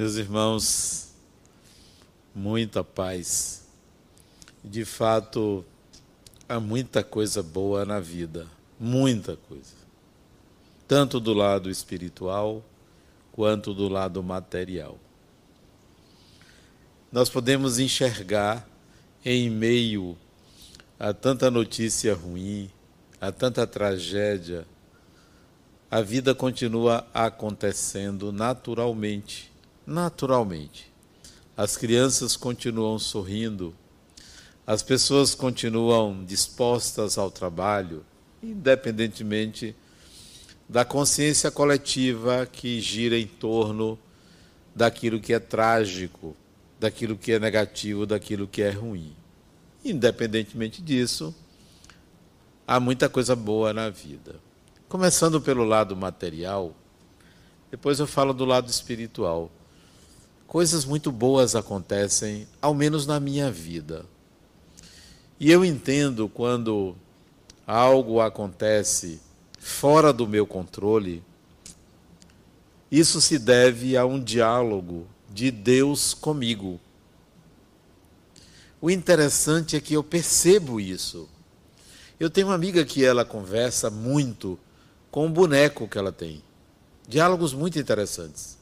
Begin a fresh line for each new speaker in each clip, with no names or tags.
Meus irmãos, muita paz. De fato, há muita coisa boa na vida, muita coisa. Tanto do lado espiritual quanto do lado material. Nós podemos enxergar em meio a tanta notícia ruim, a tanta tragédia, a vida continua acontecendo naturalmente naturalmente. As crianças continuam sorrindo, as pessoas continuam dispostas ao trabalho, independentemente da consciência coletiva que gira em torno daquilo que é trágico, daquilo que é negativo, daquilo que é ruim. Independentemente disso, há muita coisa boa na vida. Começando pelo lado material, depois eu falo do lado espiritual coisas muito boas acontecem, ao menos na minha vida. E eu entendo quando algo acontece fora do meu controle, isso se deve a um diálogo de Deus comigo. O interessante é que eu percebo isso. Eu tenho uma amiga que ela conversa muito com o boneco que ela tem. Diálogos muito interessantes.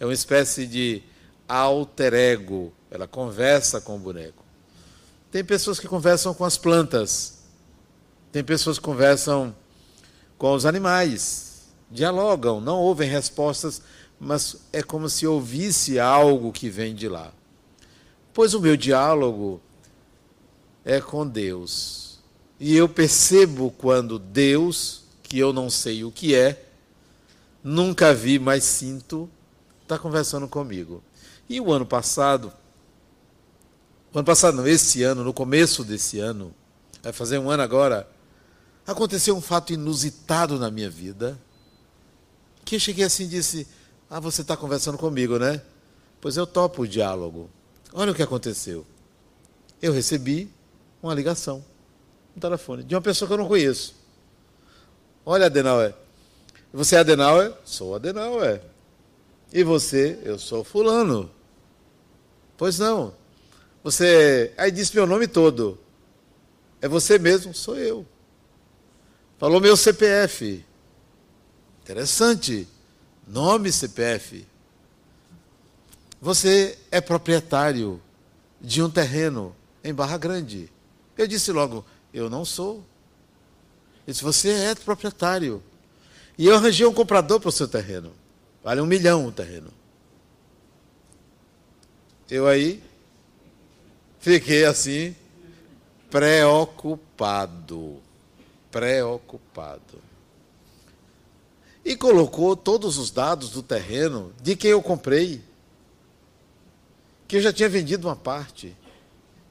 É uma espécie de alter ego. Ela conversa com o boneco. Tem pessoas que conversam com as plantas. Tem pessoas que conversam com os animais. Dialogam, não ouvem respostas, mas é como se ouvisse algo que vem de lá. Pois o meu diálogo é com Deus. E eu percebo quando Deus, que eu não sei o que é, nunca vi, mas sinto, está conversando comigo. E o ano passado, o ano passado não, esse ano, no começo desse ano, vai fazer um ano agora, aconteceu um fato inusitado na minha vida, que eu cheguei assim e disse, ah, você está conversando comigo, né? Pois eu topo o diálogo. Olha o que aconteceu. Eu recebi uma ligação, um telefone, de uma pessoa que eu não conheço. Olha, Adenauer. Você é Adenauer? Sou Adenauer. E você? Eu sou fulano. Pois não. Você. Aí disse meu nome todo. É você mesmo? Sou eu. Falou meu CPF. Interessante. Nome CPF. Você é proprietário de um terreno em Barra Grande. Eu disse logo, eu não sou. Ele disse, você é proprietário. E eu arranjei um comprador para o seu terreno. Vale um milhão o terreno. Eu aí fiquei assim, preocupado. Preocupado. E colocou todos os dados do terreno de quem eu comprei, que eu já tinha vendido uma parte.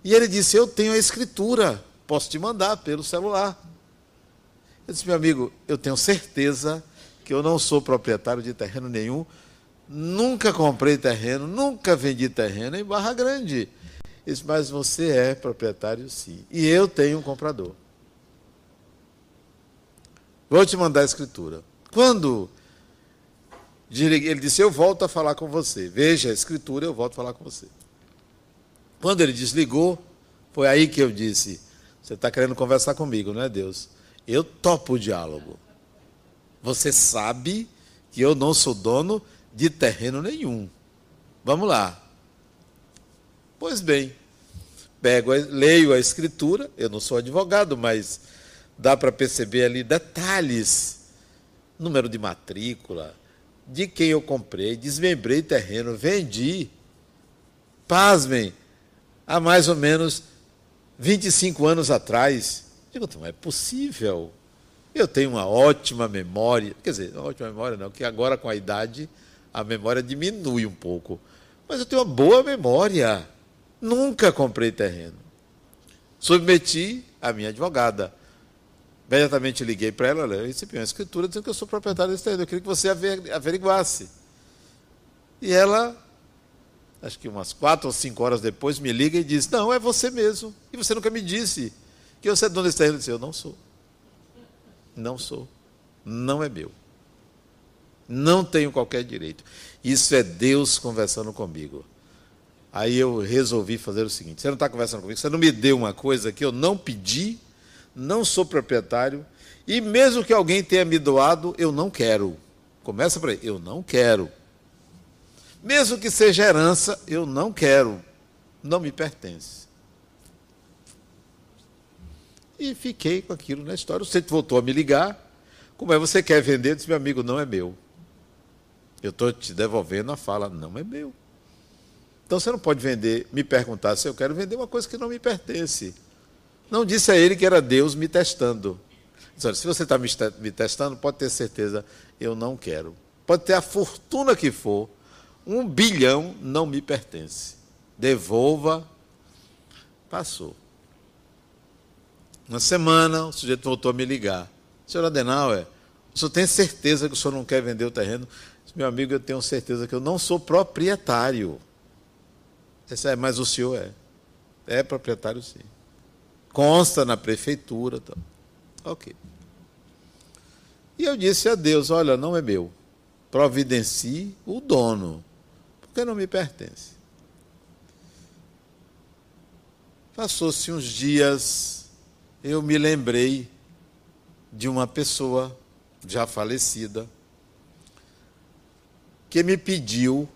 E ele disse: Eu tenho a escritura, posso te mandar pelo celular. Eu disse: Meu amigo, eu tenho certeza que eu não sou proprietário de terreno nenhum, Nunca comprei terreno, nunca vendi terreno em Barra Grande. Isso, mas você é proprietário sim. E eu tenho um comprador. Vou te mandar a escritura. Quando ele disse, eu volto a falar com você. Veja a escritura, eu volto a falar com você. Quando ele desligou, foi aí que eu disse: Você está querendo conversar comigo, não é Deus? Eu topo o diálogo. Você sabe que eu não sou dono de terreno nenhum. Vamos lá. Pois bem, pego, leio a escritura, eu não sou advogado, mas dá para perceber ali detalhes, número de matrícula, de quem eu comprei, desmembrei terreno, vendi. Pasmem, há mais ou menos 25 anos atrás. Digo, não é possível. Eu tenho uma ótima memória, quer dizer, uma ótima memória não, que agora com a idade a memória diminui um pouco. Mas eu tenho uma boa memória. Nunca comprei terreno. Submeti a minha advogada. Imediatamente liguei para ela, eu recebi uma escritura dizendo que eu sou proprietário desse terreno. Eu queria que você averiguasse. E ela, acho que umas quatro ou cinco horas depois, me liga e diz: Não, é você mesmo. E você nunca me disse que você é dono desse terreno. Eu disse: Eu não sou. Não sou. Não é meu. Não tenho qualquer direito. Isso é Deus conversando comigo. Aí eu resolvi fazer o seguinte: você não está conversando comigo, você não me deu uma coisa que eu não pedi, não sou proprietário, e mesmo que alguém tenha me doado, eu não quero. Começa por aí, eu não quero. Mesmo que seja herança, eu não quero. Não me pertence. E fiquei com aquilo na história. Centro voltou a me ligar. Como é você quer vender? Eu disse, meu amigo, não é meu. Eu estou te devolvendo a fala, não é meu. Então você não pode vender, me perguntar se eu quero vender uma coisa que não me pertence. Não disse a ele que era Deus me testando. Disse, se você está me testando, pode ter certeza, eu não quero. Pode ter a fortuna que for, um bilhão não me pertence. Devolva. Passou. Uma semana, o sujeito voltou a me ligar. Senhor Adenauer, o senhor tem certeza que o senhor não quer vender o terreno? Meu amigo, eu tenho certeza que eu não sou proprietário. Esse é, mas o senhor é. É proprietário, sim. Consta na prefeitura. Tá. Ok. E eu disse a Deus: Olha, não é meu. Providencie o dono, porque não me pertence. Passou-se uns dias, eu me lembrei de uma pessoa já falecida que me pediu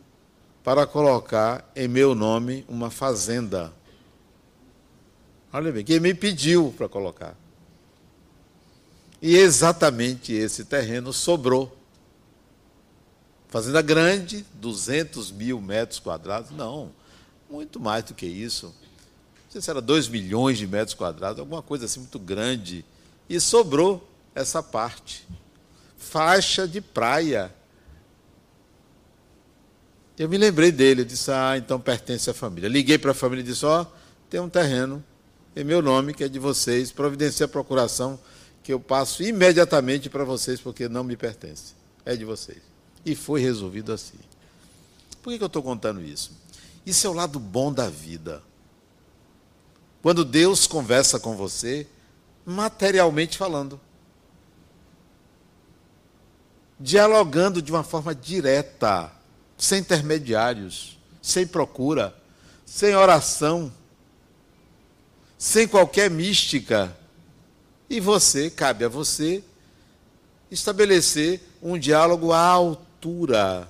para colocar em meu nome uma fazenda. Olha bem, que me pediu para colocar. E exatamente esse terreno sobrou. Fazenda grande, 200 mil metros quadrados. Não, muito mais do que isso. Não sei se era 2 milhões de metros quadrados, alguma coisa assim muito grande. E sobrou essa parte. Faixa de praia. Eu me lembrei dele, eu disse, ah, então pertence à família. Liguei para a família e disse, ó, oh, tem um terreno em meu nome, que é de vocês, providencie a procuração, que eu passo imediatamente para vocês, porque não me pertence. É de vocês. E foi resolvido assim. Por que, que eu estou contando isso? Isso é o lado bom da vida. Quando Deus conversa com você, materialmente falando dialogando de uma forma direta, sem intermediários, sem procura, sem oração, sem qualquer mística. E você, cabe a você, estabelecer um diálogo à altura.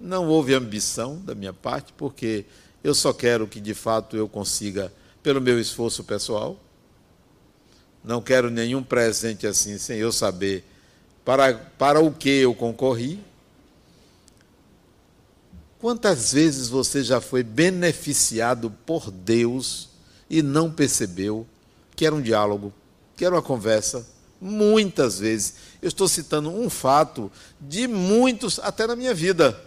Não houve ambição da minha parte, porque eu só quero que de fato eu consiga, pelo meu esforço pessoal. Não quero nenhum presente assim, sem eu saber para, para o que eu concorri. Quantas vezes você já foi beneficiado por Deus e não percebeu que era um diálogo, que era uma conversa? Muitas vezes. Eu estou citando um fato de muitos, até na minha vida.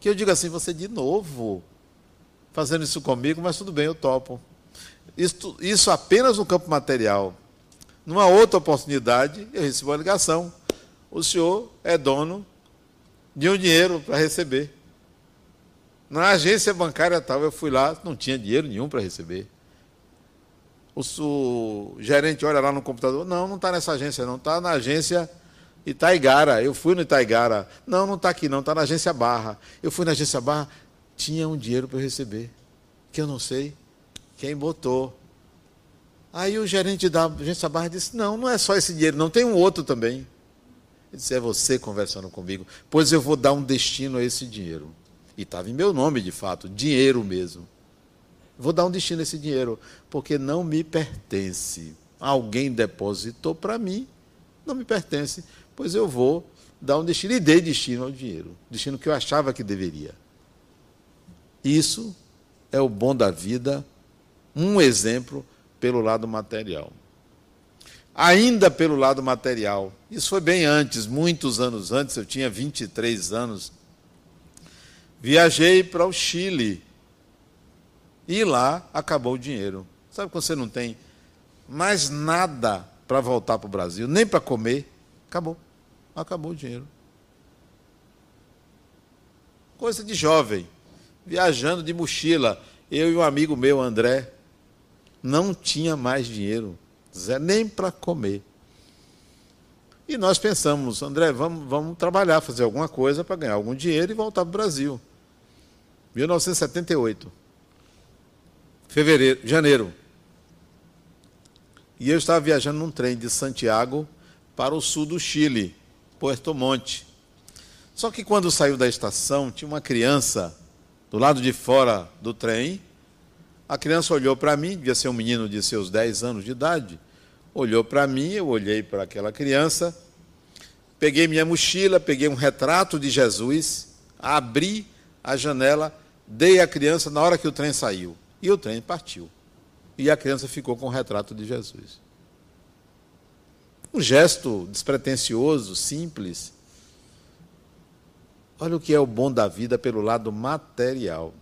Que eu digo assim: você de novo fazendo isso comigo, mas tudo bem, eu topo. Isso, isso apenas no campo material. Numa outra oportunidade, eu recebi uma ligação. O senhor é dono de um dinheiro para receber. Na agência bancária tal, eu fui lá, não tinha dinheiro nenhum para receber. O, o, gerente olha lá no computador, não, não está nessa agência, não, está na agência Itaigara. Eu fui no Itaigara. Não, não está aqui, não, está na agência Barra. Eu fui na agência Barra, tinha um dinheiro para receber, que eu não sei quem botou. Aí o gerente da agência Barra disse: Não, não é só esse dinheiro, não, tem um outro também. Ele disse: É você conversando comigo, pois eu vou dar um destino a esse dinheiro. E estava em meu nome, de fato, dinheiro mesmo. Vou dar um destino a esse dinheiro, porque não me pertence. Alguém depositou para mim, não me pertence, pois eu vou dar um destino. E dei destino ao dinheiro, destino que eu achava que deveria. Isso é o bom da vida, um exemplo pelo lado material. Ainda pelo lado material, isso foi bem antes, muitos anos antes, eu tinha 23 anos. Viajei para o Chile e lá acabou o dinheiro. Sabe quando você não tem mais nada para voltar para o Brasil, nem para comer? Acabou. Acabou o dinheiro. Coisa de jovem, viajando de mochila. Eu e um amigo meu, André, não tinha mais dinheiro, nem para comer. E nós pensamos, André, vamos, vamos trabalhar, fazer alguma coisa para ganhar algum dinheiro e voltar para o Brasil. 1978. Fevereiro, janeiro. E eu estava viajando num trem de Santiago para o sul do Chile, Puerto Monte. Só que quando saiu da estação, tinha uma criança do lado de fora do trem. A criança olhou para mim, devia ser um menino de seus 10 anos de idade. Olhou para mim, eu olhei para aquela criança, peguei minha mochila, peguei um retrato de Jesus, abri a janela, dei à criança na hora que o trem saiu. E o trem partiu. E a criança ficou com o retrato de Jesus. Um gesto despretensioso, simples. Olha o que é o bom da vida pelo lado material.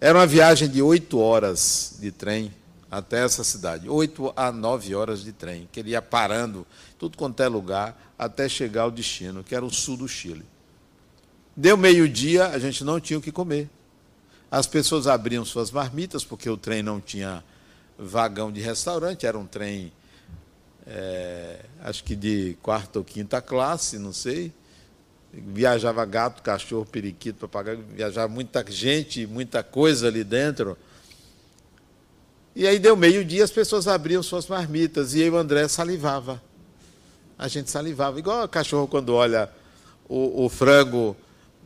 Era uma viagem de oito horas de trem até essa cidade. Oito a nove horas de trem, que ele ia parando, tudo quanto é lugar, até chegar ao destino, que era o sul do Chile. Deu meio-dia, a gente não tinha o que comer. As pessoas abriam suas marmitas, porque o trem não tinha vagão de restaurante, era um trem, é, acho que de quarta ou quinta classe, não sei. Viajava gato, cachorro, periquito, papagaio, viajava muita gente, muita coisa ali dentro. E aí deu meio-dia, as pessoas abriam suas marmitas e e o André salivava. A gente salivava, igual o cachorro quando olha o, o frango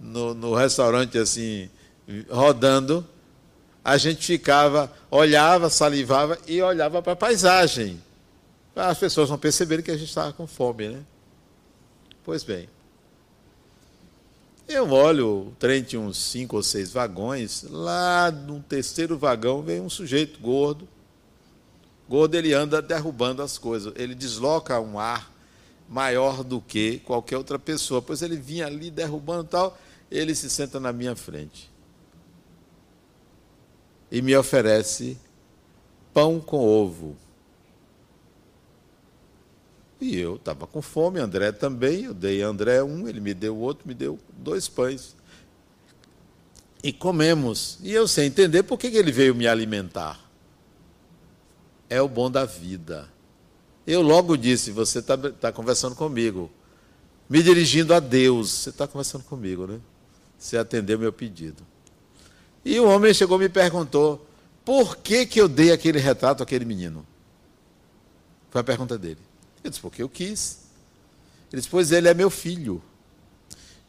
no, no restaurante assim, rodando, a gente ficava, olhava, salivava e olhava para a paisagem. As pessoas não perceberem que a gente estava com fome, né? Pois bem. Eu olho, o trem tinha uns cinco ou seis vagões. Lá no terceiro vagão vem um sujeito gordo. Gordo, ele anda derrubando as coisas. Ele desloca um ar maior do que qualquer outra pessoa. Pois ele vinha ali derrubando tal. Ele se senta na minha frente e me oferece pão com ovo. E eu estava com fome, André também. Eu dei a André um, ele me deu outro, me deu dois pães. E comemos. E eu sei entender por que ele veio me alimentar. É o bom da vida. Eu logo disse: Você está tá conversando comigo, me dirigindo a Deus. Você está conversando comigo, né? Você atendeu meu pedido. E o homem chegou e me perguntou: por que, que eu dei aquele retrato àquele menino? Foi a pergunta dele. Eu disse: porque eu quis. Ele disse: pois ele é meu filho.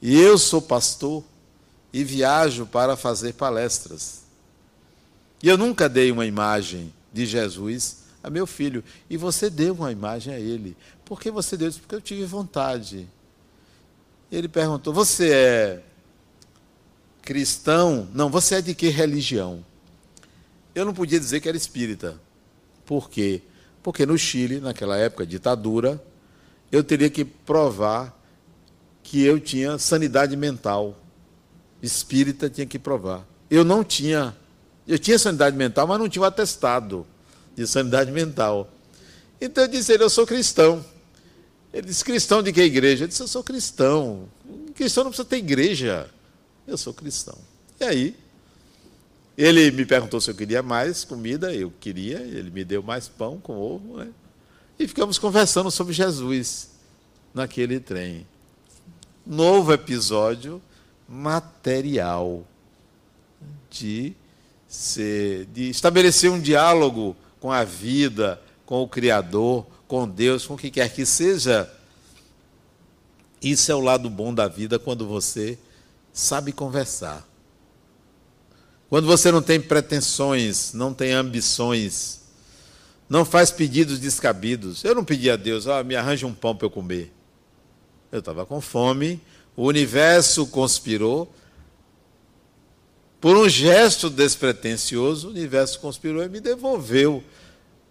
E eu sou pastor e viajo para fazer palestras. E eu nunca dei uma imagem de Jesus a meu filho. E você deu uma imagem a ele. Por que você deu isso? Porque eu tive vontade. Ele perguntou: Você é cristão, não, você é de que religião? Eu não podia dizer que era espírita. Por quê? Porque no Chile, naquela época, ditadura, eu teria que provar que eu tinha sanidade mental. Espírita tinha que provar. Eu não tinha. Eu tinha sanidade mental, mas não tinha o atestado de sanidade mental. Então eu disse ele, eu sou cristão. Ele disse, cristão de que igreja? Eu disse, eu sou cristão. Cristão não precisa ter igreja. Eu sou cristão. E aí, ele me perguntou se eu queria mais comida, eu queria, ele me deu mais pão com ovo, né? E ficamos conversando sobre Jesus naquele trem. Novo episódio material de ser, de estabelecer um diálogo com a vida, com o Criador, com Deus, com o que quer que seja. Isso é o lado bom da vida quando você sabe conversar. Quando você não tem pretensões, não tem ambições, não faz pedidos descabidos. Eu não pedi a Deus, oh, me arranje um pão para eu comer. Eu estava com fome, o universo conspirou. Por um gesto despretensioso, o universo conspirou e me devolveu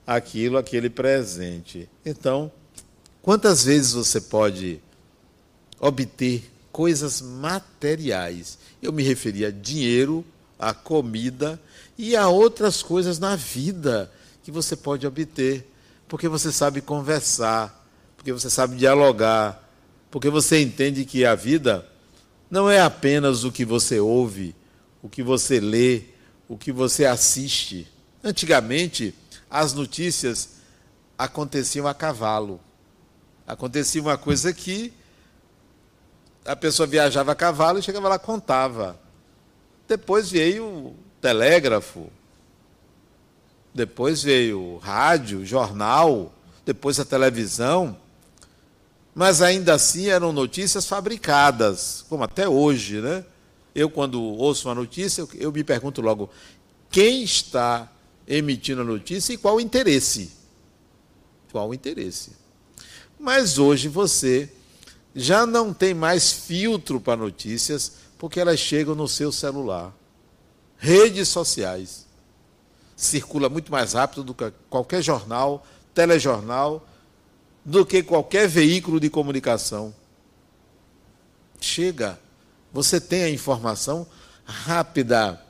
aquilo, aquele presente. Então, quantas vezes você pode obter coisas materiais. Eu me referia a dinheiro, a comida e a outras coisas na vida que você pode obter, porque você sabe conversar, porque você sabe dialogar, porque você entende que a vida não é apenas o que você ouve, o que você lê, o que você assiste. Antigamente, as notícias aconteciam a cavalo. Acontecia uma coisa que a pessoa viajava a cavalo e chegava lá contava. Depois veio o telégrafo, depois veio rádio, jornal, depois a televisão. Mas ainda assim eram notícias fabricadas, como até hoje, né? Eu, quando ouço uma notícia, eu me pergunto logo: quem está emitindo a notícia e qual o interesse? Qual o interesse? Mas hoje você já não tem mais filtro para notícias, porque elas chegam no seu celular. Redes sociais. Circula muito mais rápido do que qualquer jornal, telejornal, do que qualquer veículo de comunicação. Chega, você tem a informação rápida.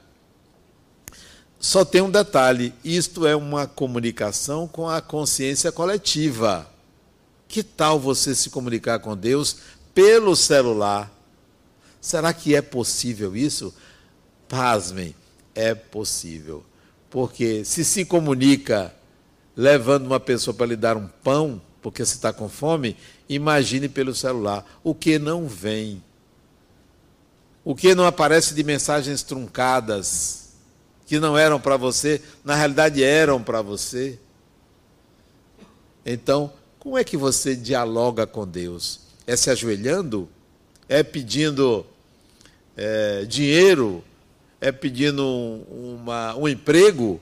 Só tem um detalhe: isto é uma comunicação com a consciência coletiva. Que tal você se comunicar com Deus pelo celular? Será que é possível isso? Pasmem, é possível. Porque se se comunica levando uma pessoa para lhe dar um pão, porque você está com fome, imagine pelo celular. O que não vem? O que não aparece de mensagens truncadas, que não eram para você, na realidade eram para você? Então, como é que você dialoga com Deus? É se ajoelhando? É pedindo é, dinheiro? É pedindo um, uma, um emprego?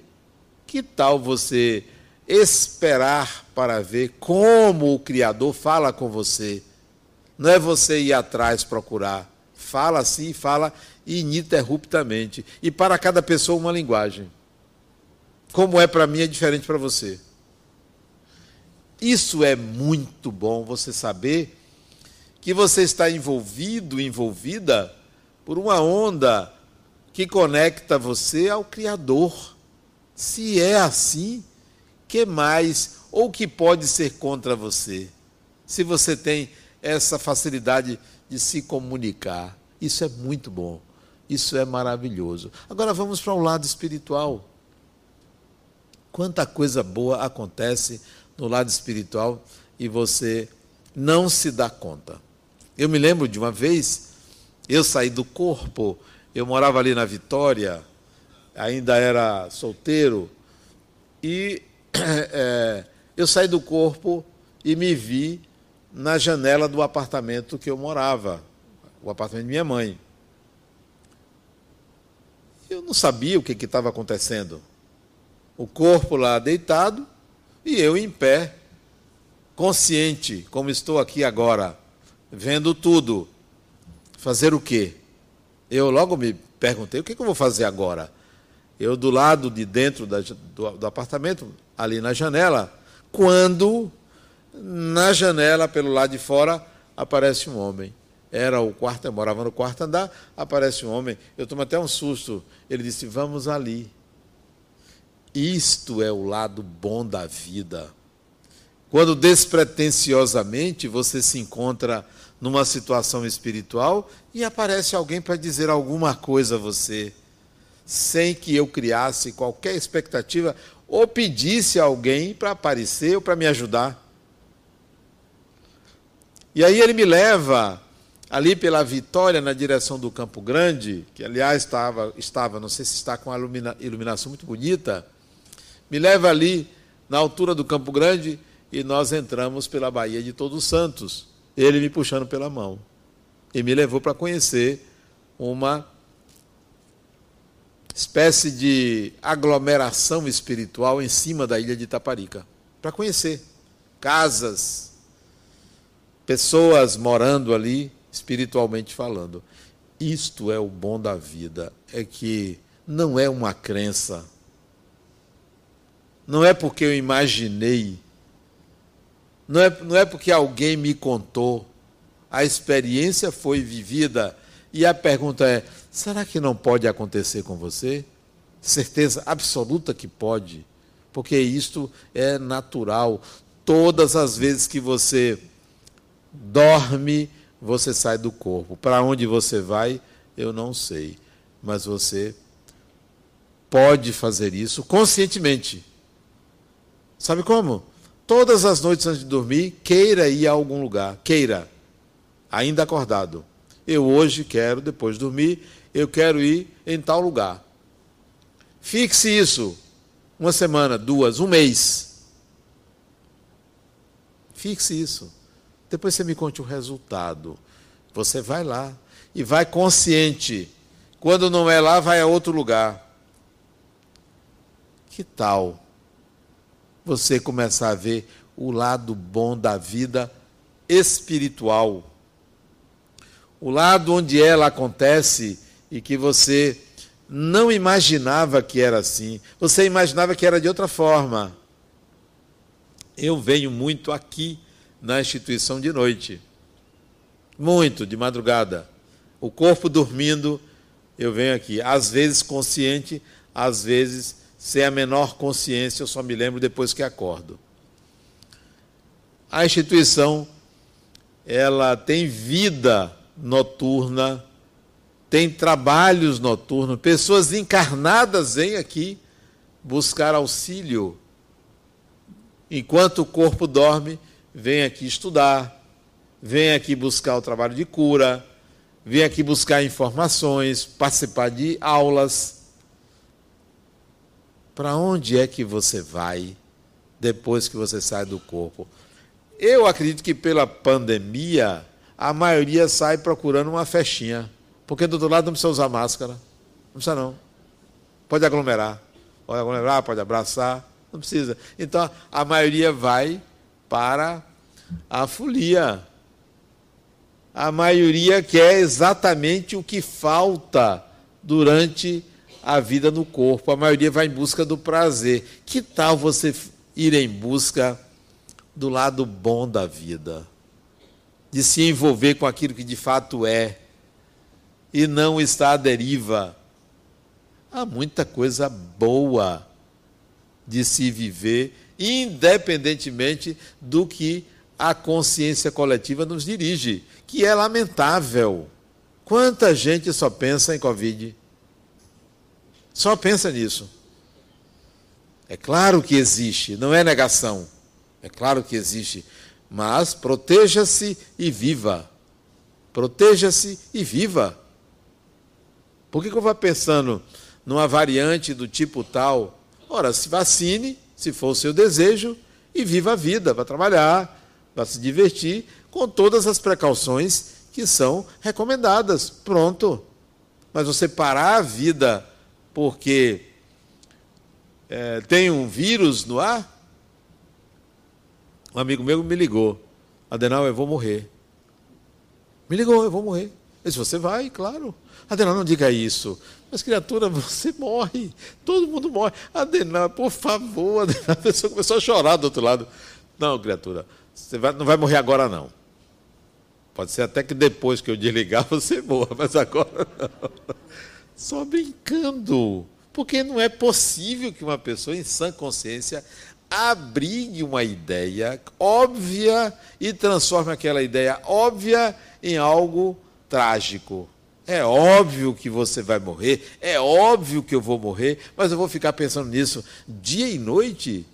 Que tal você esperar para ver como o Criador fala com você. Não é você ir atrás procurar. Fala assim, fala ininterruptamente. E para cada pessoa uma linguagem. Como é para mim, é diferente para você. Isso é muito bom você saber que você está envolvido, envolvida por uma onda que conecta você ao Criador. Se é assim, que mais ou que pode ser contra você? Se você tem essa facilidade de se comunicar, isso é muito bom. Isso é maravilhoso. Agora vamos para o lado espiritual. Quanta coisa boa acontece no lado espiritual e você não se dá conta. Eu me lembro de uma vez, eu saí do corpo, eu morava ali na Vitória, ainda era solteiro, e é, eu saí do corpo e me vi na janela do apartamento que eu morava, o apartamento de minha mãe. Eu não sabia o que estava acontecendo. O corpo lá deitado e eu em pé, consciente, como estou aqui agora, vendo tudo. Fazer o quê? Eu logo me perguntei: o que, eu vou fazer agora? Eu, do lado de dentro da, do, do apartamento, ali na janela, quando na janela, pelo lado de fora, aparece um homem. Era o quarto, eu morava no quarto andar, aparece um homem. Eu tomo até um susto. Ele disse: Vamos ali. Isto é o lado bom da vida. Quando despretensiosamente você se encontra numa situação espiritual e aparece alguém para dizer alguma coisa a você, sem que eu criasse qualquer expectativa ou pedisse alguém para aparecer ou para me ajudar. E aí ele me leva ali pela Vitória na direção do Campo Grande, que aliás estava, estava não sei se está com a ilumina, iluminação muito bonita, me leva ali na altura do Campo Grande e nós entramos pela Baía de Todos Santos, ele me puxando pela mão. E me levou para conhecer uma espécie de aglomeração espiritual em cima da ilha de Itaparica, para conhecer casas, pessoas morando ali, espiritualmente falando. Isto é o bom da vida, é que não é uma crença, não é porque eu imaginei, não é, não é porque alguém me contou, a experiência foi vivida e a pergunta é: será que não pode acontecer com você? Certeza absoluta que pode, porque isto é natural. Todas as vezes que você dorme, você sai do corpo. Para onde você vai, eu não sei, mas você pode fazer isso conscientemente. Sabe como? todas as noites antes de dormir, queira ir a algum lugar, queira, ainda acordado. Eu hoje quero, depois de dormir, eu quero ir em tal lugar. Fixe isso, uma semana, duas, um mês. Fixe isso. Depois você me conte o resultado. Você vai lá e vai consciente. Quando não é lá, vai a outro lugar. Que tal você começar a ver o lado bom da vida espiritual? O lado onde ela acontece e que você não imaginava que era assim. Você imaginava que era de outra forma. Eu venho muito aqui na instituição de noite. Muito, de madrugada. O corpo dormindo, eu venho aqui. Às vezes consciente, às vezes sem a menor consciência, eu só me lembro depois que acordo. A instituição, ela tem vida noturna, tem trabalhos noturnos, pessoas encarnadas vêm aqui buscar auxílio. Enquanto o corpo dorme, vem aqui estudar, vem aqui buscar o trabalho de cura, vem aqui buscar informações, participar de aulas. Para onde é que você vai depois que você sai do corpo? Eu acredito que pela pandemia, a maioria sai procurando uma festinha. Porque do outro lado não precisa usar máscara. Não precisa não. Pode aglomerar. Pode aglomerar, pode abraçar. Não precisa. Então, a maioria vai para a folia. A maioria quer exatamente o que falta durante a vida no corpo. A maioria vai em busca do prazer. Que tal você ir em busca do lado bom da vida? De se envolver com aquilo que de fato é e não estar à deriva. Há muita coisa boa de se viver independentemente do que a consciência coletiva nos dirige, que é lamentável. Quanta gente só pensa em Covid? Só pensa nisso. É claro que existe, não é negação. É claro que existe. Mas proteja-se e viva. Proteja-se e viva. Por que, que eu vou pensando numa variante do tipo tal? Ora, se vacine se for o seu desejo, e viva a vida, vá trabalhar, vá se divertir, com todas as precauções que são recomendadas. Pronto. Mas você parar a vida porque é, tem um vírus no ar? Um amigo meu me ligou. Adenal, eu vou morrer. Me ligou, eu vou morrer. Eu disse, você vai, claro. Adenal, não diga isso. Mas, criatura, você morre. Todo mundo morre. Adenal, por favor. Adenal. A pessoa começou a chorar do outro lado. Não, criatura, você vai, não vai morrer agora, não. Pode ser até que depois que eu desligar você morra, mas agora não. Só brincando. Porque não é possível que uma pessoa em sã consciência abrigue uma ideia óbvia e transforme aquela ideia óbvia em algo trágico. É óbvio que você vai morrer, é óbvio que eu vou morrer, mas eu vou ficar pensando nisso dia e noite,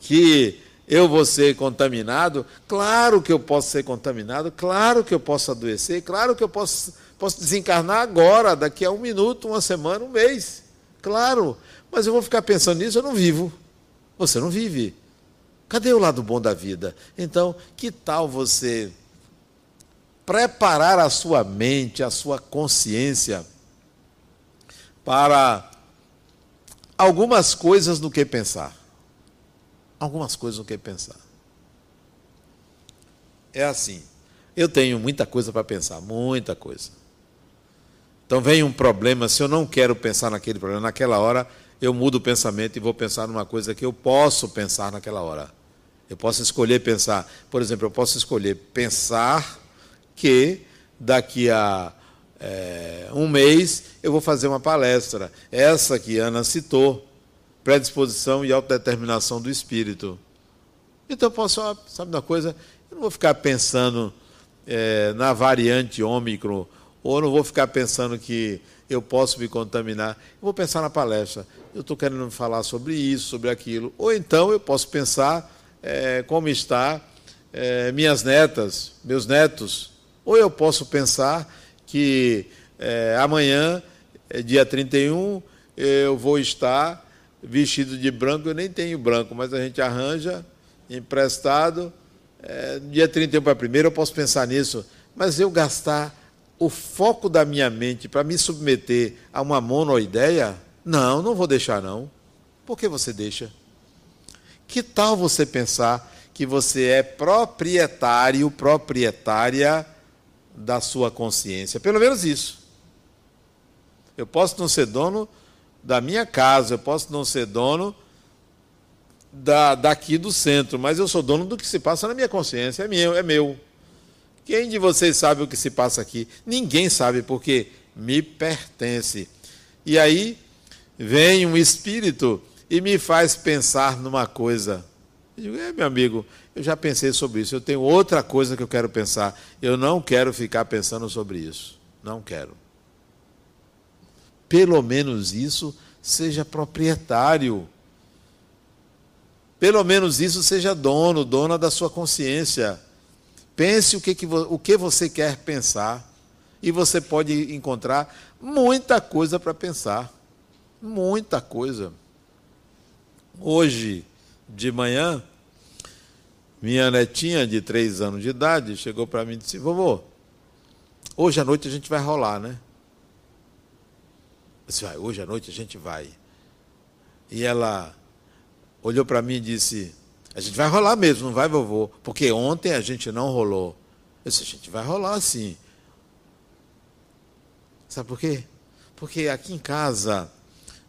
que eu vou ser contaminado. Claro que eu posso ser contaminado, claro que eu posso adoecer, claro que eu posso, posso desencarnar agora, daqui a um minuto, uma semana, um mês. Claro, mas eu vou ficar pensando nisso, eu não vivo. Você não vive. Cadê o lado bom da vida? Então, que tal você preparar a sua mente, a sua consciência para algumas coisas no que pensar. Algumas coisas no que pensar. É assim. Eu tenho muita coisa para pensar, muita coisa. Então vem um problema, se eu não quero pensar naquele problema, naquela hora eu mudo o pensamento e vou pensar numa coisa que eu posso pensar naquela hora. Eu posso escolher pensar, por exemplo, eu posso escolher pensar que daqui a é, um mês eu vou fazer uma palestra. Essa que Ana citou, predisposição e autodeterminação do espírito. Então eu posso, sabe uma coisa? Eu não vou ficar pensando é, na variante Ômicron, ou não vou ficar pensando que eu posso me contaminar. Eu vou pensar na palestra. Eu estou querendo falar sobre isso, sobre aquilo. Ou então eu posso pensar é, como está é, minhas netas, meus netos. Ou eu posso pensar que é, amanhã, é dia 31, eu vou estar vestido de branco, eu nem tenho branco, mas a gente arranja emprestado. É, dia 31 para primeiro eu posso pensar nisso, mas eu gastar o foco da minha mente para me submeter a uma monoideia, não, não vou deixar não. Por que você deixa? Que tal você pensar que você é proprietário, proprietária da sua consciência? Pelo menos isso. Eu posso não ser dono da minha casa, eu posso não ser dono da, daqui do centro, mas eu sou dono do que se passa na minha consciência, é meu, é meu. Quem de vocês sabe o que se passa aqui? Ninguém sabe, porque me pertence. E aí vem um espírito e me faz pensar numa coisa. Eu digo, é, meu amigo, eu já pensei sobre isso, eu tenho outra coisa que eu quero pensar. Eu não quero ficar pensando sobre isso. Não quero. Pelo menos isso seja proprietário. Pelo menos isso seja dono, dona da sua consciência. Pense o que, que, o que você quer pensar. E você pode encontrar muita coisa para pensar. Muita coisa. Hoje de manhã, minha netinha de três anos de idade chegou para mim e disse: Vovô, hoje à noite a gente vai rolar, né? Eu disse: vai, Hoje à noite a gente vai. E ela olhou para mim e disse: A gente vai rolar mesmo, não vai, vovô? Porque ontem a gente não rolou. Eu disse: A gente vai rolar sim. Sabe por quê? Porque aqui em casa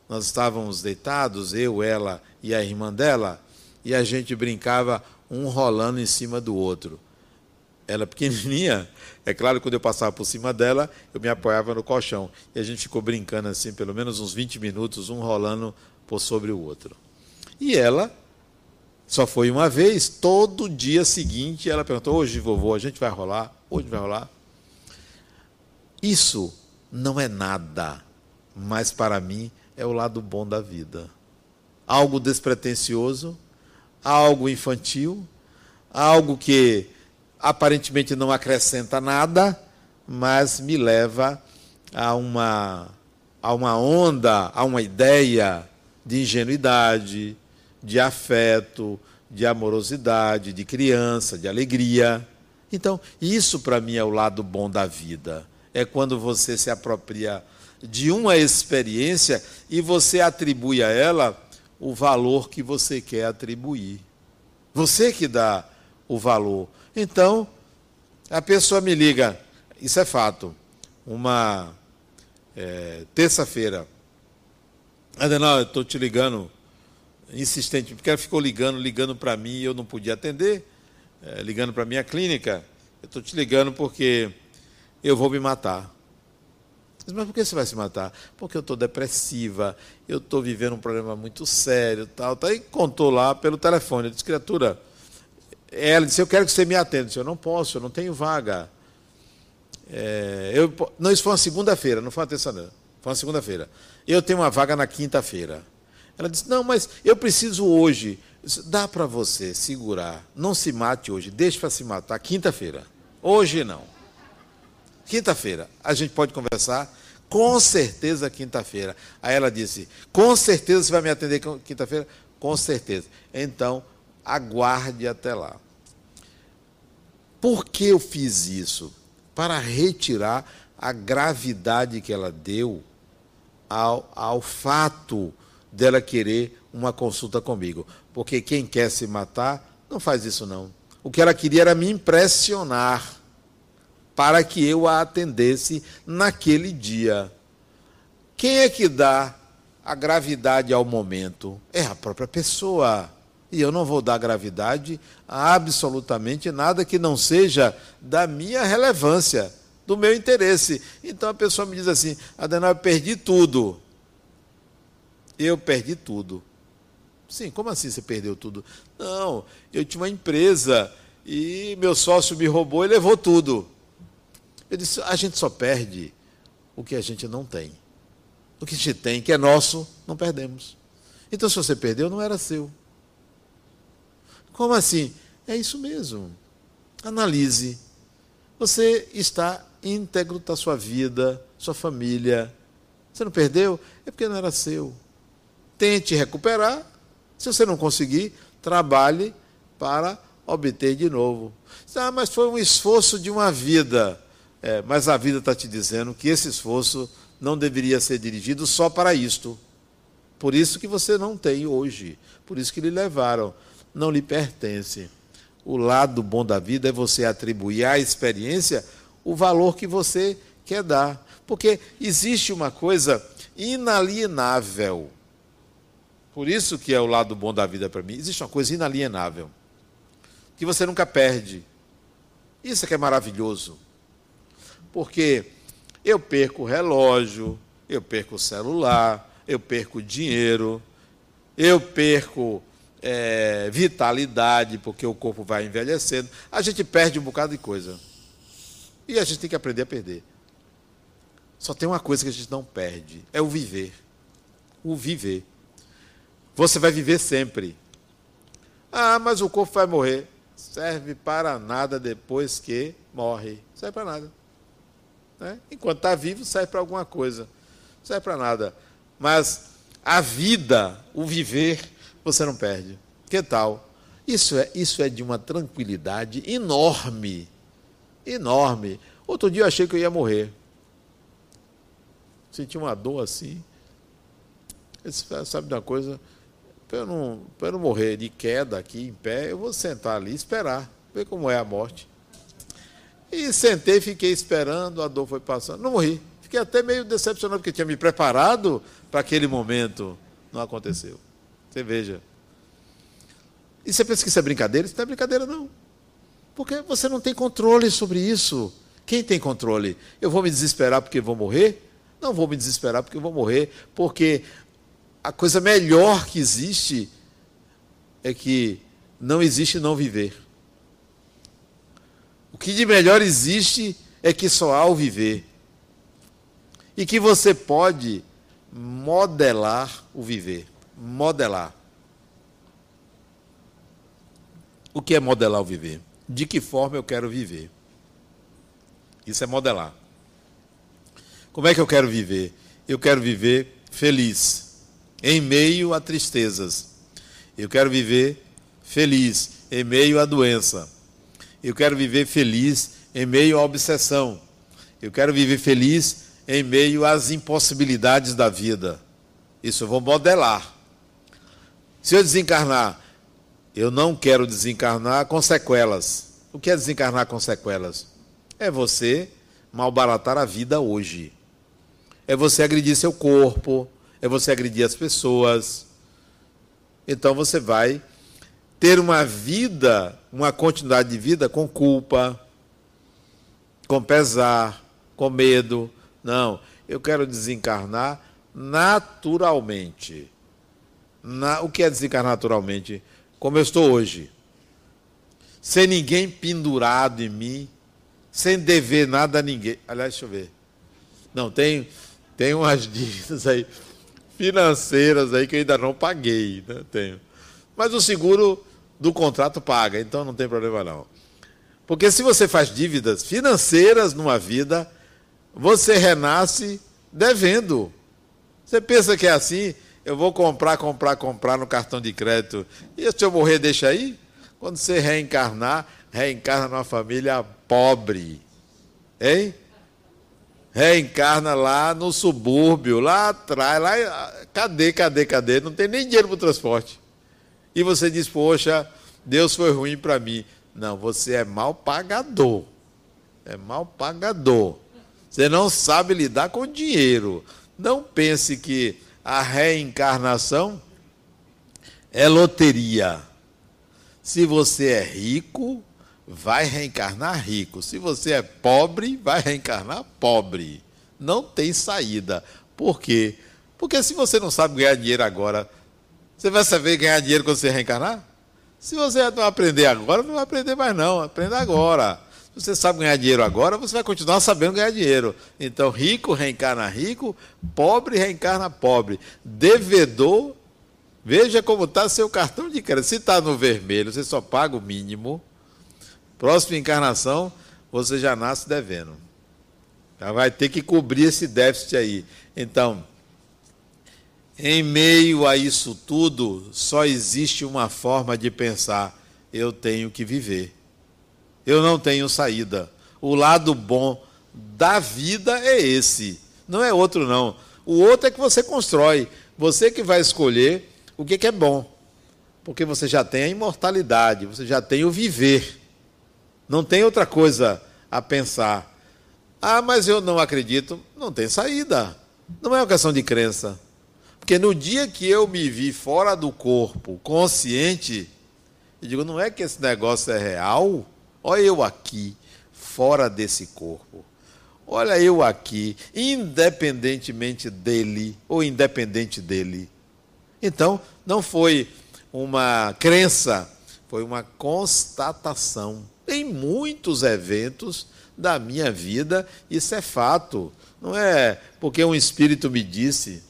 nós estávamos deitados, eu, ela e a irmã dela, e a gente brincava um rolando em cima do outro. Ela pequenininha, é claro, quando eu passava por cima dela, eu me apoiava no colchão. E a gente ficou brincando assim, pelo menos uns 20 minutos, um rolando por sobre o outro. E ela só foi uma vez, todo dia seguinte, ela perguntou: hoje, vovô, a gente vai rolar? Hoje vai rolar? Isso não é nada, mas para mim é o lado bom da vida. Algo despretensioso, algo infantil, algo que aparentemente não acrescenta nada, mas me leva a uma, a uma onda, a uma ideia de ingenuidade, de afeto, de amorosidade, de criança, de alegria. Então, isso para mim é o lado bom da vida. É quando você se apropria de uma experiência e você atribui a ela o valor que você quer atribuir. Você que dá o valor. Então, a pessoa me liga, isso é fato, uma é, terça-feira. Adenal, eu estou te ligando insistente, porque ela ficou ligando, ligando para mim e eu não podia atender, é, ligando para a minha clínica. Eu estou te ligando porque eu vou me matar. Mas por que você vai se matar? Porque eu estou depressiva, eu estou vivendo um problema muito sério, tal, tal. E contou lá pelo telefone. Eu disse, criatura, ela disse, eu quero que você me atenda. Eu disse, eu não posso, eu não tenho vaga. É, eu, não, isso foi uma segunda-feira, não foi uma terça-feira. Foi uma segunda-feira. Eu tenho uma vaga na quinta-feira. Ela disse, não, mas eu preciso hoje. Disse, Dá para você segurar. Não se mate hoje, deixe para se matar quinta-feira. Hoje não. Quinta-feira, a gente pode conversar? Com certeza, quinta-feira. Aí ela disse: Com certeza você vai me atender quinta-feira? Com certeza. Então, aguarde até lá. Por que eu fiz isso? Para retirar a gravidade que ela deu ao, ao fato dela querer uma consulta comigo. Porque quem quer se matar não faz isso, não. O que ela queria era me impressionar para que eu a atendesse naquele dia. Quem é que dá a gravidade ao momento? É a própria pessoa. E eu não vou dar gravidade a absolutamente nada que não seja da minha relevância, do meu interesse. Então a pessoa me diz assim: Adenal, eu perdi tudo. Eu perdi tudo. Sim, como assim você perdeu tudo? Não, eu tinha uma empresa e meu sócio me roubou e levou tudo. Eu disse: a gente só perde o que a gente não tem. O que a gente tem, que é nosso, não perdemos. Então, se você perdeu, não era seu. Como assim? É isso mesmo. Analise. Você está íntegro da sua vida, sua família. Você não perdeu? É porque não era seu. Tente recuperar. Se você não conseguir, trabalhe para obter de novo. Ah, mas foi um esforço de uma vida. É, mas a vida está te dizendo que esse esforço não deveria ser dirigido só para isto. Por isso que você não tem hoje. Por isso que lhe levaram. Não lhe pertence. O lado bom da vida é você atribuir à experiência o valor que você quer dar. Porque existe uma coisa inalienável. Por isso que é o lado bom da vida para mim. Existe uma coisa inalienável que você nunca perde. Isso é que é maravilhoso. Porque eu perco o relógio, eu perco o celular, eu perco dinheiro, eu perco é, vitalidade, porque o corpo vai envelhecendo. A gente perde um bocado de coisa. E a gente tem que aprender a perder. Só tem uma coisa que a gente não perde: é o viver. O viver. Você vai viver sempre. Ah, mas o corpo vai morrer serve para nada depois que morre. Serve para nada. Né? Enquanto está vivo, serve para alguma coisa. Serve para nada. Mas a vida, o viver, você não perde. Que tal? Isso é, isso é de uma tranquilidade enorme. Enorme. Outro dia eu achei que eu ia morrer. Senti uma dor assim. Sabe de uma coisa? Para eu, não, eu não morrer de queda aqui em pé, eu vou sentar ali e esperar, ver como é a morte. E sentei, fiquei esperando, a dor foi passando, não morri. Fiquei até meio decepcionado, porque tinha me preparado para aquele momento. Não aconteceu. Você veja. E você pensa que isso é brincadeira? Isso não é brincadeira, não. Porque você não tem controle sobre isso. Quem tem controle? Eu vou me desesperar porque vou morrer? Não vou me desesperar porque vou morrer, porque a coisa melhor que existe é que não existe não viver. O que de melhor existe é que só há o viver. E que você pode modelar o viver. Modelar. O que é modelar o viver? De que forma eu quero viver? Isso é modelar. Como é que eu quero viver? Eu quero viver feliz em meio a tristezas. Eu quero viver feliz em meio à doença. Eu quero viver feliz em meio à obsessão. Eu quero viver feliz em meio às impossibilidades da vida. Isso eu vou modelar. Se eu desencarnar, eu não quero desencarnar com sequelas. O que é desencarnar com sequelas? É você malbaratar a vida hoje. É você agredir seu corpo, é você agredir as pessoas. Então você vai ter uma vida, uma continuidade de vida com culpa, com pesar, com medo. Não, eu quero desencarnar naturalmente. Na, o que é desencarnar naturalmente? Como eu estou hoje. Sem ninguém pendurado em mim, sem dever nada a ninguém. Aliás, deixa eu ver. Não, tem, tem umas dívidas aí financeiras aí que eu ainda não paguei, né? Tenho. Mas o seguro do contrato paga, então não tem problema não. Porque se você faz dívidas financeiras numa vida, você renasce devendo. Você pensa que é assim? Eu vou comprar, comprar, comprar no cartão de crédito. E se eu morrer, deixa aí? Quando você reencarnar, reencarna numa família pobre. Hein? Reencarna lá no subúrbio, lá atrás, lá, cadê, cadê, cadê? Não tem nem dinheiro para o transporte. E você diz, poxa, Deus foi ruim para mim. Não, você é mal pagador. É mal pagador. Você não sabe lidar com dinheiro. Não pense que a reencarnação é loteria. Se você é rico, vai reencarnar rico. Se você é pobre, vai reencarnar pobre. Não tem saída. Por quê? Porque se você não sabe ganhar dinheiro agora, você vai saber ganhar dinheiro quando você reencarnar? Se você não aprender agora, não vai aprender mais não. Aprenda agora. Se você sabe ganhar dinheiro agora, você vai continuar sabendo ganhar dinheiro. Então, rico reencarna rico, pobre reencarna pobre. Devedor Veja como está seu cartão de crédito. Se está no vermelho, você só paga o mínimo. Próxima encarnação, você já nasce devendo. Já vai ter que cobrir esse déficit aí. Então, em meio a isso tudo, só existe uma forma de pensar: eu tenho que viver. Eu não tenho saída. O lado bom da vida é esse. Não é outro, não. O outro é que você constrói. Você que vai escolher o que, é bom. Porque você já tem a imortalidade, você já tem o viver. Não tem outra coisa a pensar. Ah, mas eu não acredito. Não tem saída. Não é uma questão de crença. Porque no dia que eu me vi fora do corpo, consciente, eu digo, não é que esse negócio é real? Olha eu aqui, fora desse corpo. Olha eu aqui, independentemente dele ou independente dele. Então, não foi uma crença, foi uma constatação. Em muitos eventos da minha vida, isso é fato. Não é porque um espírito me disse,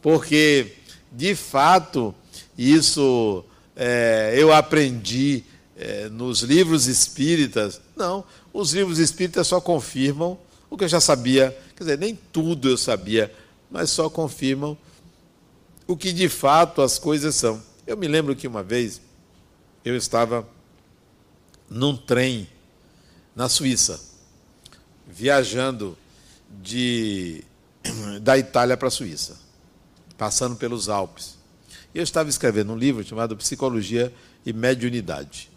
porque de fato isso é, eu aprendi é, nos livros espíritas. Não, os livros espíritas só confirmam o que eu já sabia. Quer dizer, nem tudo eu sabia, mas só confirmam o que de fato as coisas são. Eu me lembro que uma vez eu estava num trem na Suíça, viajando de, da Itália para a Suíça, passando pelos Alpes. Eu estava escrevendo um livro chamado Psicologia e Mediunidade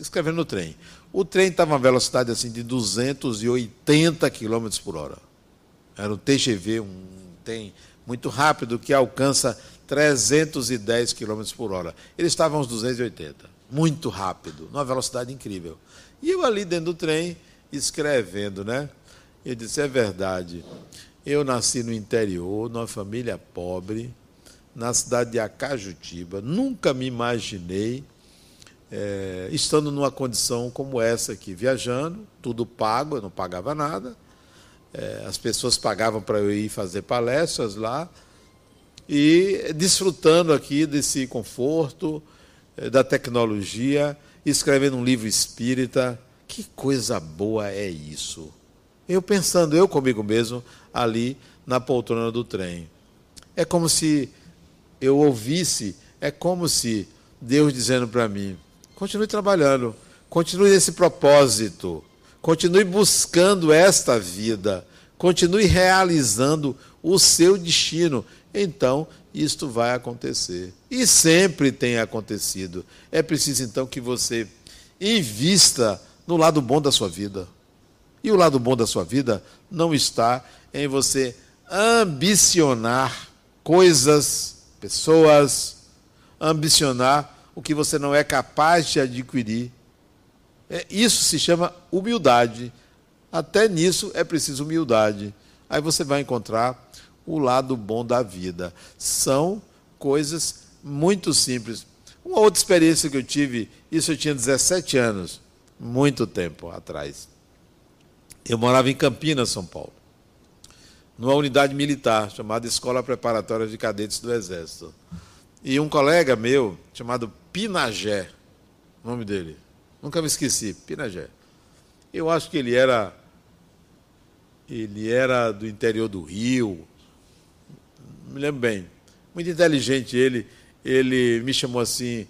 escrevendo no trem. O trem estava a uma velocidade assim de 280 km por hora. Era um TGV, um trem muito rápido que alcança 310 km por hora. Eles estavam uns 280, muito rápido, numa velocidade incrível. E eu ali dentro do trem, escrevendo, né? Eu disse: é verdade. Eu nasci no interior, numa família pobre, na cidade de Acajutiba. Nunca me imaginei é, estando numa condição como essa aqui, viajando, tudo pago, eu não pagava nada, é, as pessoas pagavam para eu ir fazer palestras lá, e desfrutando aqui desse conforto, é, da tecnologia, escrevendo um livro espírita. Que coisa boa é isso! Eu pensando, eu comigo mesmo, ali na poltrona do trem. É como se eu ouvisse, é como se Deus dizendo para mim: Continue trabalhando, continue nesse propósito, continue buscando esta vida, continue realizando o seu destino. Então, isto vai acontecer. E sempre tem acontecido. É preciso então que você invista no lado bom da sua vida. E o lado bom da sua vida não está em você ambicionar coisas, pessoas, ambicionar o que você não é capaz de adquirir. É, isso se chama humildade. Até nisso é preciso humildade. Aí você vai encontrar o lado bom da vida. São coisas muito simples. Uma outra experiência que eu tive, isso eu tinha 17 anos, muito tempo atrás. Eu morava em Campinas, São Paulo, numa unidade militar chamada Escola Preparatória de Cadetes do Exército. E um colega meu, chamado Pinagé, o nome dele, nunca me esqueci, Pinagé. Eu acho que ele era ele era do interior do Rio, me lembro bem. Muito inteligente ele, ele me chamou assim,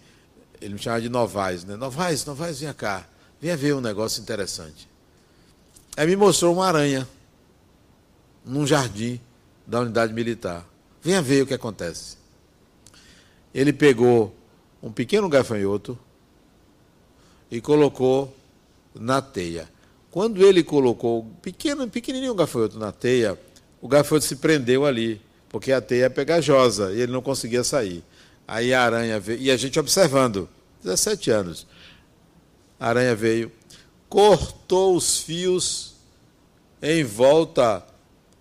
ele me chamava de Novaes, né? Novaes, Novaes, vem cá, venha ver um negócio interessante. Aí me mostrou uma aranha num jardim da unidade militar. Venha ver o que acontece ele pegou um pequeno gafanhoto e colocou na teia. Quando ele colocou pequeno, pequenininho gafanhoto na teia, o gafanhoto se prendeu ali, porque a teia é pegajosa e ele não conseguia sair. Aí a aranha veio, e a gente observando, 17 anos. A aranha veio, cortou os fios em volta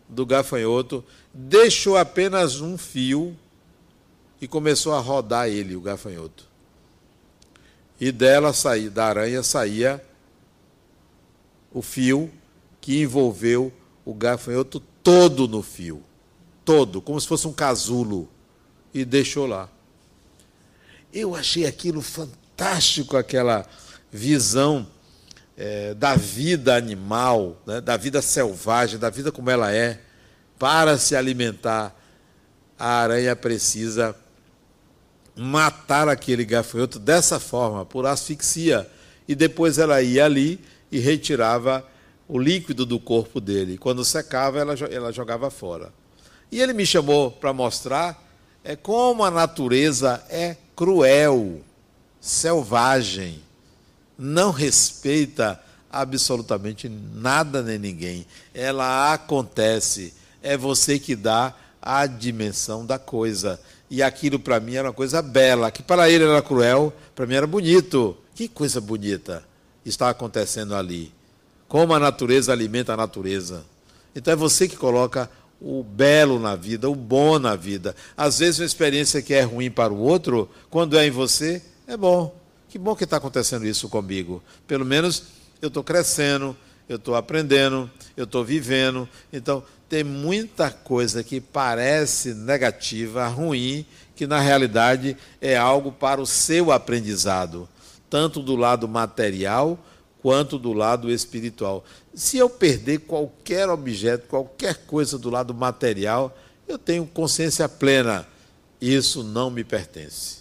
do gafanhoto, deixou apenas um fio e começou a rodar ele, o gafanhoto. E dela saía, da aranha saía o fio que envolveu o gafanhoto todo no fio. Todo, como se fosse um casulo. e deixou lá. Eu achei aquilo fantástico, aquela visão é, da vida animal, né, da vida selvagem, da vida como ela é. Para se alimentar, a aranha precisa matar aquele gafanhoto dessa forma, por asfixia. E depois ela ia ali e retirava o líquido do corpo dele. Quando secava, ela, ela jogava fora. E ele me chamou para mostrar é, como a natureza é cruel, selvagem, não respeita absolutamente nada nem ninguém. Ela acontece, é você que dá a dimensão da coisa. E aquilo para mim era uma coisa bela, que para ele era cruel, para mim era bonito. Que coisa bonita está acontecendo ali. Como a natureza alimenta a natureza. Então é você que coloca o belo na vida, o bom na vida. Às vezes uma experiência que é ruim para o outro, quando é em você, é bom. Que bom que está acontecendo isso comigo. Pelo menos eu estou crescendo, eu estou aprendendo, eu estou vivendo. Então, tem muita coisa que parece negativa, ruim, que na realidade é algo para o seu aprendizado, tanto do lado material quanto do lado espiritual. Se eu perder qualquer objeto, qualquer coisa do lado material, eu tenho consciência plena, isso não me pertence.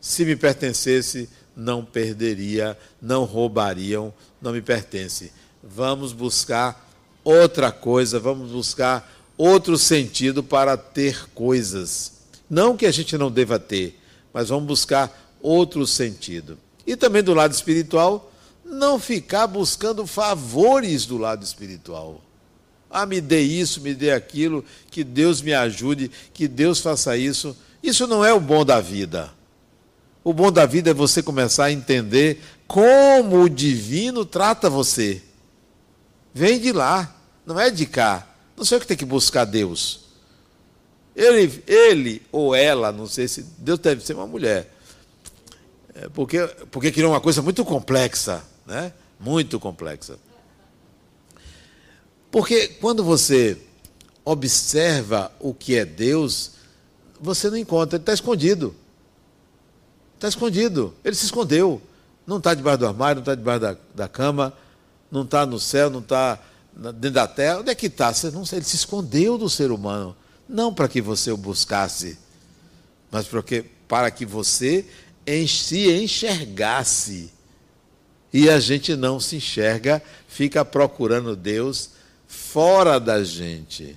Se me pertencesse, não perderia, não roubariam, não me pertence. Vamos buscar outra coisa, vamos buscar outro sentido para ter coisas. Não que a gente não deva ter, mas vamos buscar outro sentido. E também do lado espiritual, não ficar buscando favores do lado espiritual. Ah, me dê isso, me dê aquilo, que Deus me ajude, que Deus faça isso. Isso não é o bom da vida. O bom da vida é você começar a entender como o divino trata você. Vem de lá, não é de cá. Não sei o que tem que buscar Deus. Ele, ele ou ela, não sei se. Deus deve ser uma mulher. É porque, porque criou uma coisa muito complexa, né? Muito complexa. Porque quando você observa o que é Deus, você não encontra, ele está escondido. Está escondido. Ele se escondeu. Não está debaixo do armário, não está debaixo da, da cama, não está no céu, não está dentro da terra. Onde é que está? Ele se escondeu do ser humano. Não para que você o buscasse, mas porque, para que você se enxergasse. E a gente não se enxerga, fica procurando Deus fora da gente.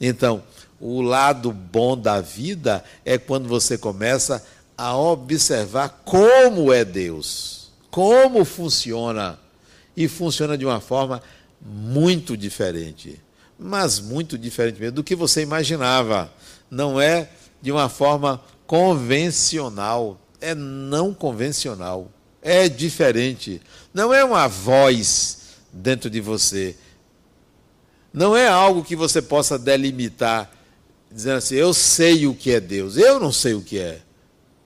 Então, o lado bom da vida é quando você começa a observar como é Deus, como funciona. E funciona de uma forma muito diferente, mas muito diferente mesmo do que você imaginava. Não é de uma forma convencional, é não convencional, é diferente. Não é uma voz dentro de você. Não é algo que você possa delimitar, dizendo assim: eu sei o que é Deus. Eu não sei o que é.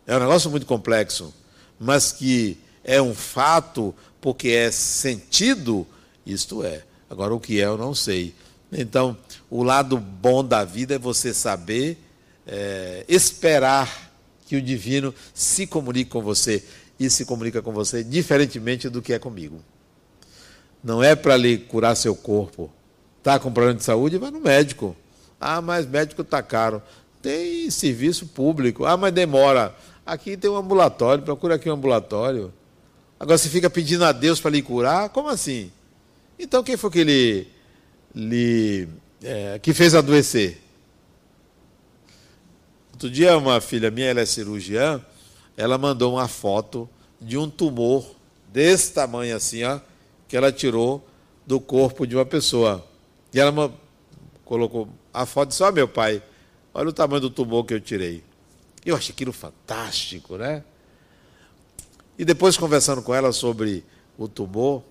É um negócio muito complexo, mas que é um fato porque é sentido, isto é. Agora, o que é, eu não sei. Então, o lado bom da vida é você saber é, esperar que o divino se comunique com você e se comunica com você diferentemente do que é comigo. Não é para lhe curar seu corpo. Está com problema de saúde? Vai no médico. Ah, mas médico está caro. Tem serviço público. Ah, mas demora. Aqui tem um ambulatório, procura aqui um ambulatório. Agora você fica pedindo a Deus para lhe curar? Como assim? Então quem foi que lhe, lhe é, que fez adoecer? Outro dia uma filha minha, ela é cirurgiã, ela mandou uma foto de um tumor desse tamanho assim, ó, que ela tirou do corpo de uma pessoa. E ela colocou a foto e disse, ó meu pai, olha o tamanho do tumor que eu tirei. Eu achei aquilo fantástico, né? E depois, conversando com ela sobre o tumor,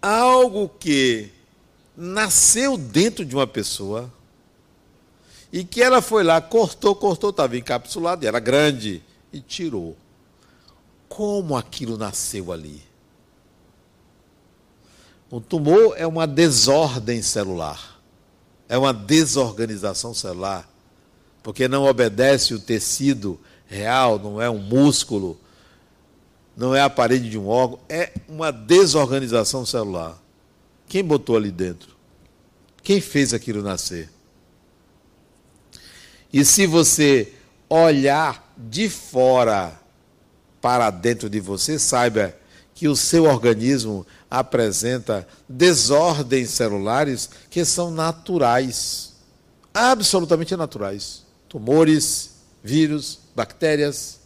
algo que nasceu dentro de uma pessoa e que ela foi lá, cortou, cortou, estava encapsulado, era grande, e tirou. Como aquilo nasceu ali? O tumor é uma desordem celular. é uma desorganização celular, porque não obedece o tecido real, não é um músculo, não é a parede de um órgão, é uma desorganização celular. Quem botou ali dentro? Quem fez aquilo nascer? E se você olhar de fora para dentro de você, saiba que o seu organismo apresenta desordens celulares que são naturais, absolutamente naturais. Tumores, vírus, bactérias,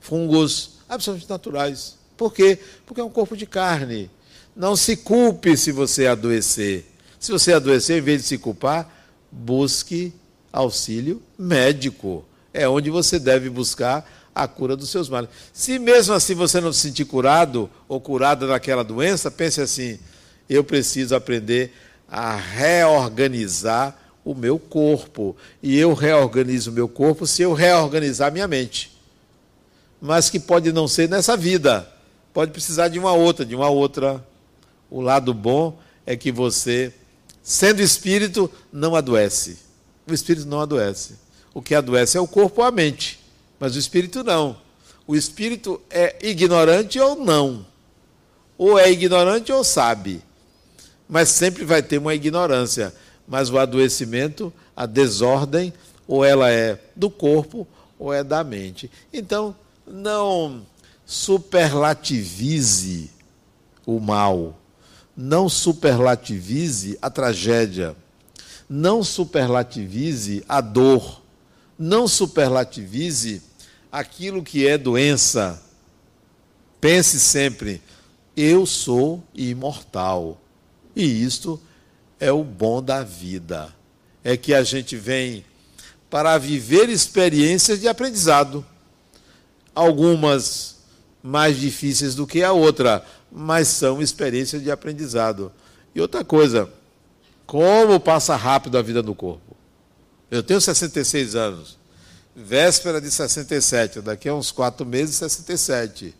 fungos, absolutamente naturais. Por quê? Porque é um corpo de carne. Não se culpe se você adoecer. Se você adoecer, em vez de se culpar, busque auxílio médico. É onde você deve buscar a cura dos seus males. Se mesmo assim você não se sentir curado ou curada daquela doença, pense assim: eu preciso aprender a reorganizar o meu corpo. E eu reorganizo o meu corpo se eu reorganizar minha mente. Mas que pode não ser nessa vida, pode precisar de uma outra, de uma outra. O lado bom é que você, sendo espírito, não adoece. O espírito não adoece. O que adoece é o corpo ou a mente. Mas o espírito não. O espírito é ignorante ou não. Ou é ignorante ou sabe. Mas sempre vai ter uma ignorância. Mas o adoecimento, a desordem, ou ela é do corpo ou é da mente. Então, não superlativize o mal. Não superlativize a tragédia. Não superlativize a dor não superlativize aquilo que é doença. Pense sempre, eu sou imortal. E isto é o bom da vida. É que a gente vem para viver experiências de aprendizado. Algumas mais difíceis do que a outra, mas são experiências de aprendizado. E outra coisa, como passa rápido a vida no corpo. Eu tenho 66 anos. Véspera de 67. Daqui a uns quatro meses, 67.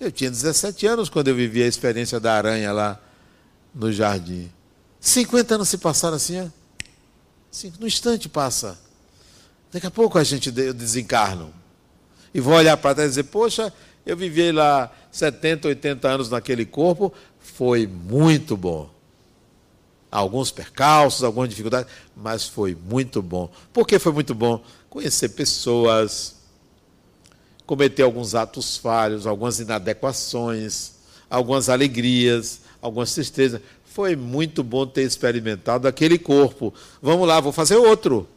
Eu tinha 17 anos quando eu vivi a experiência da aranha lá no jardim. 50 anos se passaram assim, ó. no instante passa. Daqui a pouco a gente desencarna. E vou olhar para trás e dizer, poxa, eu vivi lá 70, 80 anos naquele corpo, foi muito bom alguns percalços, algumas dificuldades, mas foi muito bom. Por que foi muito bom? Conhecer pessoas, cometer alguns atos falhos, algumas inadequações, algumas alegrias, algumas tristezas. Foi muito bom ter experimentado aquele corpo. Vamos lá, vou fazer outro.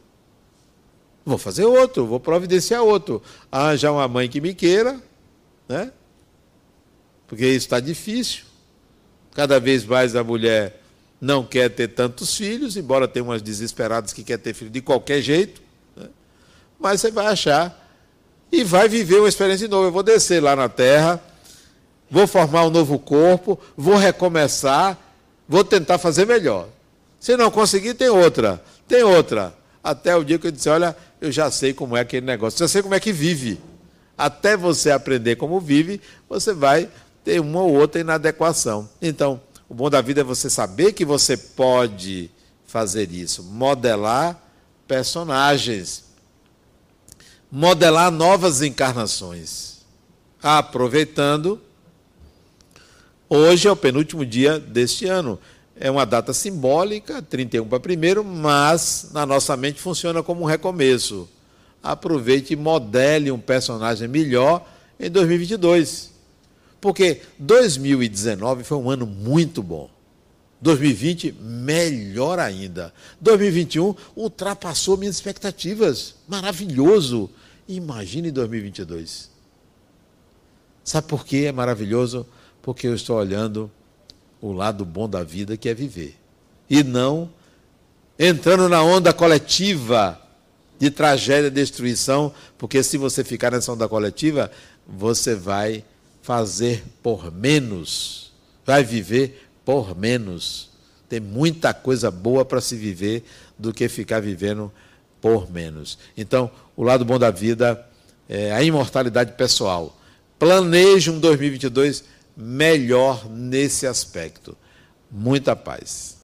Vou fazer outro, vou providenciar outro. Arranjar uma mãe que me queira, né? Porque isso está difícil. Cada vez mais a mulher não quer ter tantos filhos, embora tenha umas desesperadas que quer ter filho de qualquer jeito, né? mas você vai achar e vai viver uma experiência nova. Eu vou descer lá na terra, vou formar um novo corpo, vou recomeçar, vou tentar fazer melhor. Se não conseguir, tem outra, tem outra. Até o dia que eu disse, olha, eu já sei como é aquele negócio, já sei como é que vive. Até você aprender como vive, você vai ter uma ou outra inadequação. Então, o bom da vida é você saber que você pode fazer isso, modelar personagens, modelar novas encarnações. Aproveitando, hoje é o penúltimo dia deste ano. É uma data simbólica, 31 para primeiro, mas na nossa mente funciona como um recomeço. Aproveite e modele um personagem melhor em 2022. Porque 2019 foi um ano muito bom. 2020, melhor ainda. 2021 ultrapassou minhas expectativas. Maravilhoso. Imagine 2022. Sabe por que é maravilhoso? Porque eu estou olhando o lado bom da vida, que é viver. E não entrando na onda coletiva de tragédia e destruição, porque se você ficar nessa onda coletiva, você vai fazer por menos, vai viver por menos. Tem muita coisa boa para se viver do que ficar vivendo por menos. Então, o lado bom da vida é a imortalidade pessoal. Planeje um 2022 melhor nesse aspecto. Muita paz.